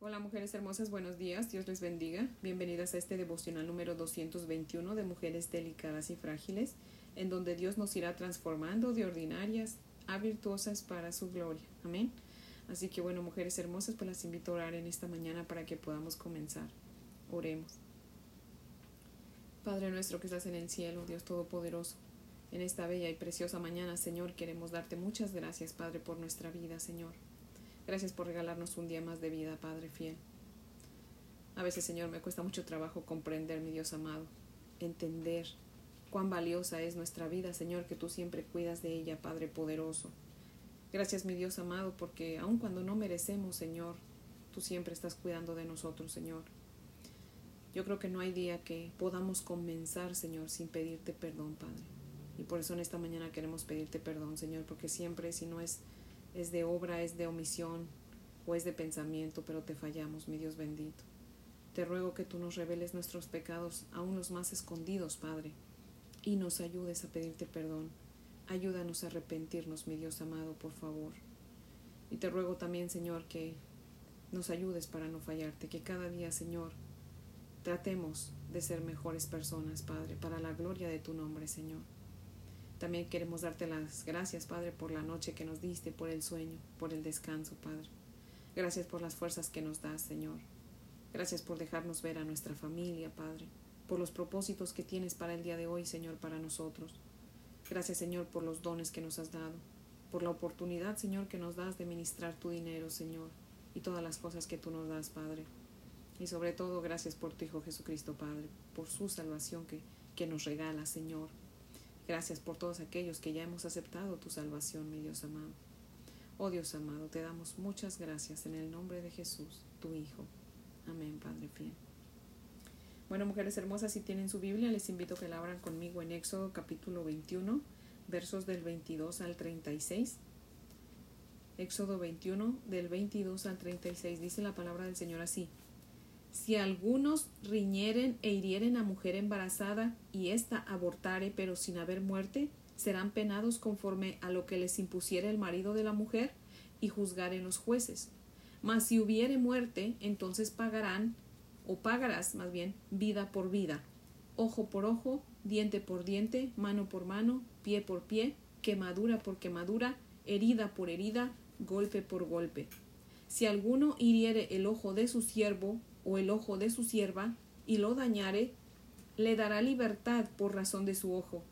Hola mujeres hermosas, buenos días, Dios les bendiga. Bienvenidas a este devocional número 221 de Mujeres Delicadas y Frágiles, en donde Dios nos irá transformando de ordinarias a virtuosas para su gloria. Amén. Así que bueno, mujeres hermosas, pues las invito a orar en esta mañana para que podamos comenzar. Oremos. Padre nuestro que estás en el cielo, Dios Todopoderoso, en esta bella y preciosa mañana, Señor, queremos darte muchas gracias, Padre, por nuestra vida, Señor. Gracias por regalarnos un día más de vida, Padre fiel. A veces, Señor, me cuesta mucho trabajo comprender, mi Dios amado, entender cuán valiosa es nuestra vida, Señor, que tú siempre cuidas de ella, Padre poderoso. Gracias, mi Dios amado, porque aun cuando no merecemos, Señor, tú siempre estás cuidando de nosotros, Señor. Yo creo que no hay día que podamos comenzar, Señor, sin pedirte perdón, Padre. Y por eso en esta mañana queremos pedirte perdón, Señor, porque siempre si no es es de obra, es de omisión o es de pensamiento, pero te fallamos, mi Dios bendito. Te ruego que tú nos reveles nuestros pecados, aun los más escondidos, Padre, y nos ayudes a pedirte perdón. Ayúdanos a arrepentirnos, mi Dios amado, por favor. Y te ruego también, Señor, que nos ayudes para no fallarte, que cada día, Señor, tratemos de ser mejores personas, Padre, para la gloria de tu nombre, Señor. También queremos darte las gracias, Padre, por la noche que nos diste, por el sueño, por el descanso, Padre. Gracias por las fuerzas que nos das, Señor. Gracias por dejarnos ver a nuestra familia, Padre, por los propósitos que tienes para el día de hoy, Señor, para nosotros. Gracias, Señor, por los dones que nos has dado, por la oportunidad, Señor, que nos das de ministrar tu dinero, Señor, y todas las cosas que tú nos das, Padre. Y sobre todo, gracias por tu Hijo Jesucristo, Padre, por su salvación que, que nos regala, Señor. Gracias por todos aquellos que ya hemos aceptado tu salvación, mi Dios amado. Oh Dios amado, te damos muchas gracias en el nombre de Jesús, tu Hijo. Amén, Padre fiel. Bueno, mujeres hermosas, si tienen su Biblia, les invito a que la abran conmigo en Éxodo capítulo 21, versos del 22 al 36. Éxodo 21, del 22 al 36, dice la palabra del Señor así. Si algunos riñeren e hirieren a mujer embarazada y ésta abortare pero sin haber muerte, serán penados conforme a lo que les impusiere el marido de la mujer y juzgaren los jueces. Mas si hubiere muerte, entonces pagarán, o pagarás más bien, vida por vida, ojo por ojo, diente por diente, mano por mano, pie por pie, quemadura por quemadura, herida por herida, golpe por golpe. Si alguno hiriere el ojo de su siervo o el ojo de su sierva, y lo dañare, le dará libertad por razón de su ojo.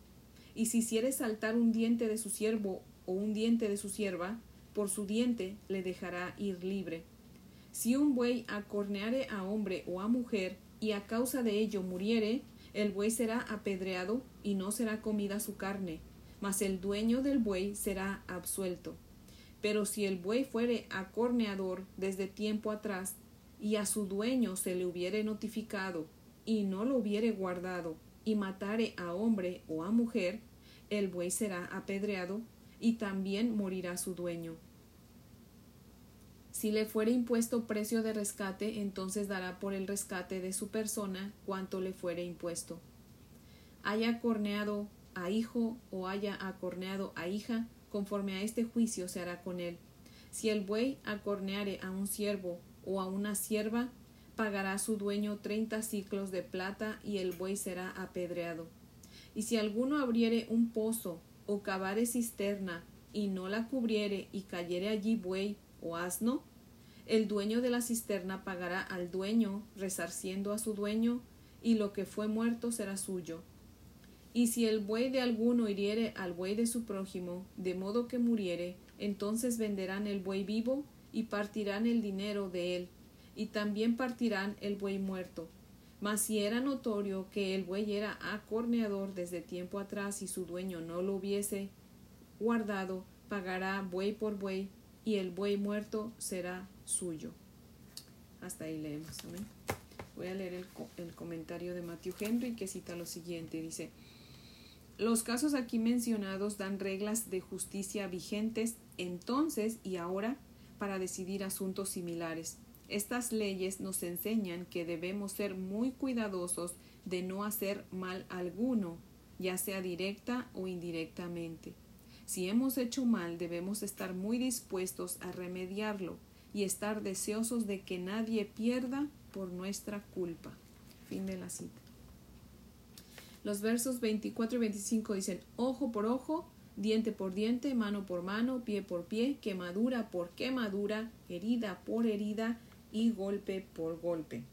Y si hiciere saltar un diente de su siervo o un diente de su sierva, por su diente le dejará ir libre. Si un buey acorneare a hombre o a mujer, y a causa de ello muriere, el buey será apedreado y no será comida su carne, mas el dueño del buey será absuelto. Pero si el buey fuere acorneador desde tiempo atrás, y a su dueño se le hubiere notificado y no lo hubiere guardado y matare a hombre o a mujer, el buey será apedreado y también morirá su dueño. Si le fuere impuesto precio de rescate, entonces dará por el rescate de su persona cuanto le fuere impuesto. Haya corneado a hijo o haya acorneado a hija, conforme a este juicio se hará con él. Si el buey acorneare a un siervo o a una sierva, pagará su dueño treinta ciclos de plata y el buey será apedreado. Y si alguno abriere un pozo o cavare cisterna y no la cubriere y cayere allí buey o asno, el dueño de la cisterna pagará al dueño, resarciendo a su dueño, y lo que fue muerto será suyo. Y si el buey de alguno hiriere al buey de su prójimo, de modo que muriere, entonces venderán el buey vivo y partirán el dinero de él, y también partirán el buey muerto. Mas si era notorio que el buey era acorneador desde tiempo atrás y su dueño no lo hubiese guardado, pagará buey por buey, y el buey muerto será suyo. Hasta ahí leemos. Amén. Voy a leer el, el comentario de Matthew Henry que cita lo siguiente. Dice, los casos aquí mencionados dan reglas de justicia vigentes entonces y ahora para decidir asuntos similares. Estas leyes nos enseñan que debemos ser muy cuidadosos de no hacer mal alguno, ya sea directa o indirectamente. Si hemos hecho mal, debemos estar muy dispuestos a remediarlo, y estar deseosos de que nadie pierda por nuestra culpa. Fin de la cita. Los versos 24 y 25 dicen, ojo por ojo, diente por diente, mano por mano, pie por pie, quemadura por quemadura, herida por herida y golpe por golpe.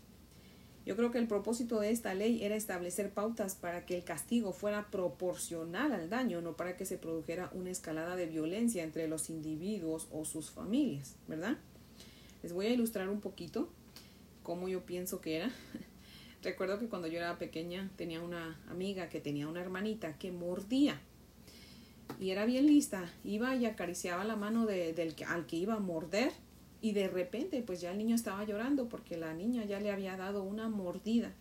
Yo creo que el propósito de esta ley era establecer pautas para que el castigo fuera proporcional al daño, no para que se produjera una escalada de violencia entre los individuos o sus familias, ¿verdad? Les voy a ilustrar un poquito cómo yo pienso que era. Recuerdo que cuando yo era pequeña tenía una amiga que tenía una hermanita que mordía y era bien lista. Iba y acariciaba la mano de, del al que iba a morder y de repente pues ya el niño estaba llorando porque la niña ya le había dado una mordida.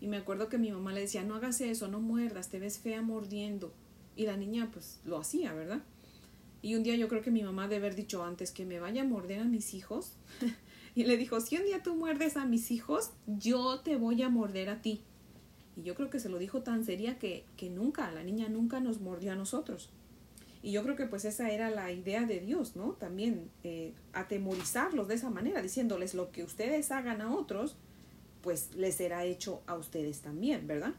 Y me acuerdo que mi mamá le decía, no hagas eso, no muerdas, te ves fea mordiendo. Y la niña pues lo hacía, ¿verdad? Y un día yo creo que mi mamá debe haber dicho antes que me vaya a morder a mis hijos. y le dijo, si un día tú muerdes a mis hijos, yo te voy a morder a ti. Y yo creo que se lo dijo tan seria que, que nunca, la niña nunca nos mordió a nosotros. Y yo creo que pues esa era la idea de Dios, ¿no? También eh, atemorizarlos de esa manera, diciéndoles lo que ustedes hagan a otros, pues les será hecho a ustedes también, ¿verdad?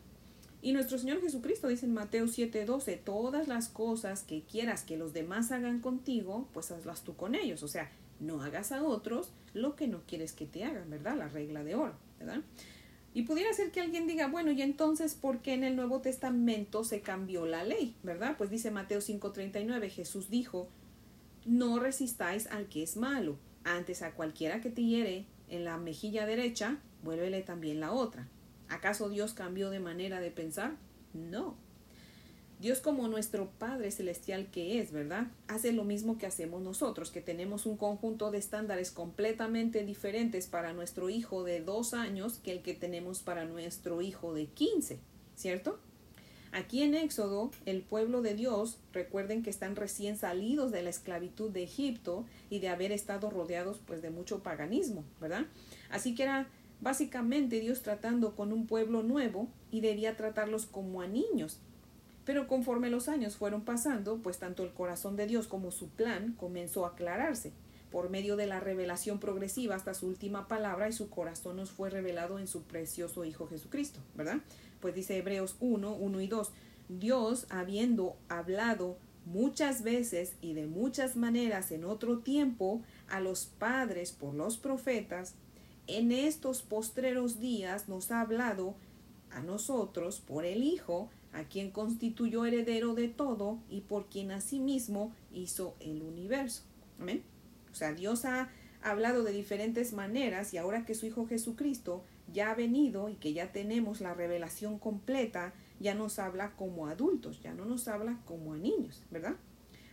Y nuestro Señor Jesucristo dice en Mateo 7:12, todas las cosas que quieras que los demás hagan contigo, pues hazlas tú con ellos. O sea, no hagas a otros lo que no quieres que te hagan, ¿verdad? La regla de oro, ¿verdad? Y pudiera ser que alguien diga, bueno, y entonces, ¿por qué en el Nuevo Testamento se cambió la ley? ¿Verdad? Pues dice Mateo 5:39, Jesús dijo, no resistáis al que es malo, antes a cualquiera que te hiere en la mejilla derecha, vuélvele también la otra. ¿Acaso Dios cambió de manera de pensar? No. Dios como nuestro Padre Celestial que es, ¿verdad? Hace lo mismo que hacemos nosotros, que tenemos un conjunto de estándares completamente diferentes para nuestro hijo de dos años que el que tenemos para nuestro hijo de quince, ¿cierto? Aquí en Éxodo, el pueblo de Dios, recuerden que están recién salidos de la esclavitud de Egipto y de haber estado rodeados pues de mucho paganismo, ¿verdad? Así que era básicamente Dios tratando con un pueblo nuevo y debía tratarlos como a niños, pero conforme los años fueron pasando, pues tanto el corazón de Dios como su plan comenzó a aclararse por medio de la revelación progresiva hasta su última palabra y su corazón nos fue revelado en su precioso Hijo Jesucristo, ¿verdad? Pues dice Hebreos 1, 1 y 2, Dios habiendo hablado muchas veces y de muchas maneras en otro tiempo a los padres por los profetas, en estos postreros días nos ha hablado a nosotros por el Hijo, a quien constituyó heredero de todo y por quien asimismo hizo el universo. Amén. O sea, Dios ha hablado de diferentes maneras y ahora que su Hijo Jesucristo ya ha venido y que ya tenemos la revelación completa, ya nos habla como adultos, ya no nos habla como a niños, ¿verdad?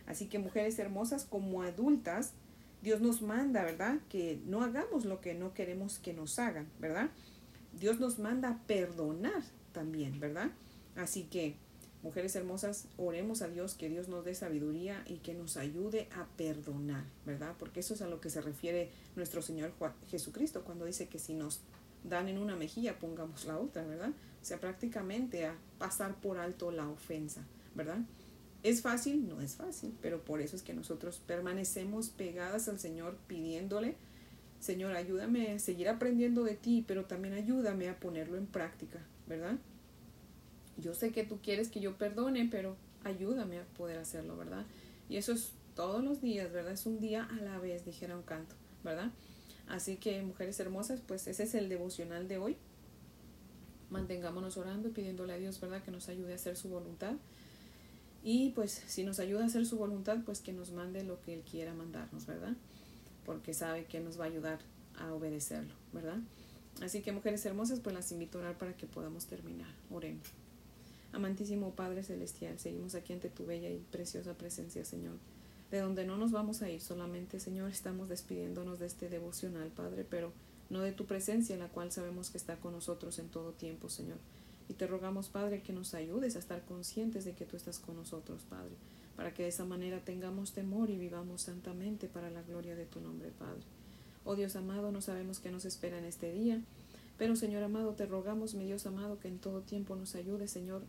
Así que mujeres hermosas como adultas, Dios nos manda, ¿verdad? Que no hagamos lo que no queremos que nos hagan, ¿verdad? Dios nos manda perdonar también, ¿verdad? Así que, mujeres hermosas, oremos a Dios que Dios nos dé sabiduría y que nos ayude a perdonar, ¿verdad? Porque eso es a lo que se refiere nuestro Señor Jesucristo cuando dice que si nos dan en una mejilla, pongamos la otra, ¿verdad? O sea, prácticamente a pasar por alto la ofensa, ¿verdad? ¿Es fácil? No es fácil, pero por eso es que nosotros permanecemos pegadas al Señor pidiéndole, Señor, ayúdame a seguir aprendiendo de ti, pero también ayúdame a ponerlo en práctica, ¿verdad? Yo sé que tú quieres que yo perdone, pero ayúdame a poder hacerlo, ¿verdad? Y eso es todos los días, ¿verdad? Es un día a la vez, dijera un canto, ¿verdad? Así que, mujeres hermosas, pues ese es el devocional de hoy. Mantengámonos orando y pidiéndole a Dios, ¿verdad? Que nos ayude a hacer su voluntad. Y pues si nos ayuda a hacer su voluntad, pues que nos mande lo que Él quiera mandarnos, ¿verdad? Porque sabe que nos va a ayudar a obedecerlo, ¿verdad? Así que mujeres hermosas, pues las invito a orar para que podamos terminar. Oremos. Amantísimo Padre Celestial, seguimos aquí ante tu bella y preciosa presencia, Señor, de donde no nos vamos a ir solamente, Señor, estamos despidiéndonos de este devocional, Padre, pero no de tu presencia, la cual sabemos que está con nosotros en todo tiempo, Señor. Y te rogamos, Padre, que nos ayudes a estar conscientes de que tú estás con nosotros, Padre, para que de esa manera tengamos temor y vivamos santamente para la gloria de tu nombre, Padre. Oh Dios amado, no sabemos qué nos espera en este día, pero Señor amado, te rogamos, mi Dios amado, que en todo tiempo nos ayude, Señor,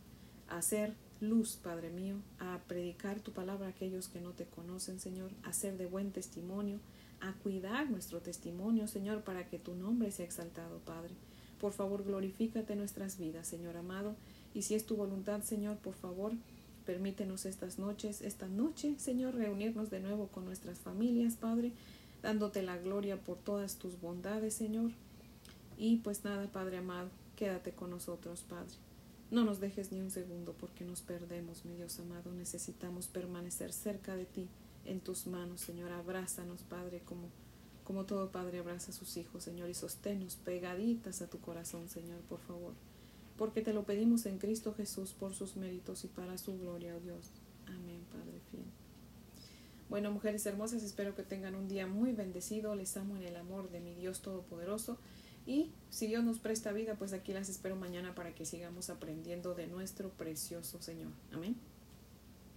a hacer luz, Padre mío, a predicar tu palabra a aquellos que no te conocen, Señor, a ser de buen testimonio, a cuidar nuestro testimonio, Señor, para que tu nombre sea exaltado, Padre. Por favor, glorifícate nuestras vidas, Señor amado. Y si es tu voluntad, Señor, por favor, permítenos estas noches, esta noche, Señor, reunirnos de nuevo con nuestras familias, Padre, dándote la gloria por todas tus bondades, Señor. Y pues nada, Padre amado, quédate con nosotros, Padre. No nos dejes ni un segundo porque nos perdemos, mi Dios amado. Necesitamos permanecer cerca de ti, en tus manos, Señor. Abrázanos, Padre, como como todo padre abraza a sus hijos, Señor, y sosténnos pegaditas a tu corazón, Señor, por favor. Porque te lo pedimos en Cristo Jesús por sus méritos y para su gloria, oh Dios. Amén, Padre fiel. Bueno, mujeres hermosas, espero que tengan un día muy bendecido. Les amo en el amor de mi Dios Todopoderoso. Y si Dios nos presta vida, pues aquí las espero mañana para que sigamos aprendiendo de nuestro precioso Señor. Amén.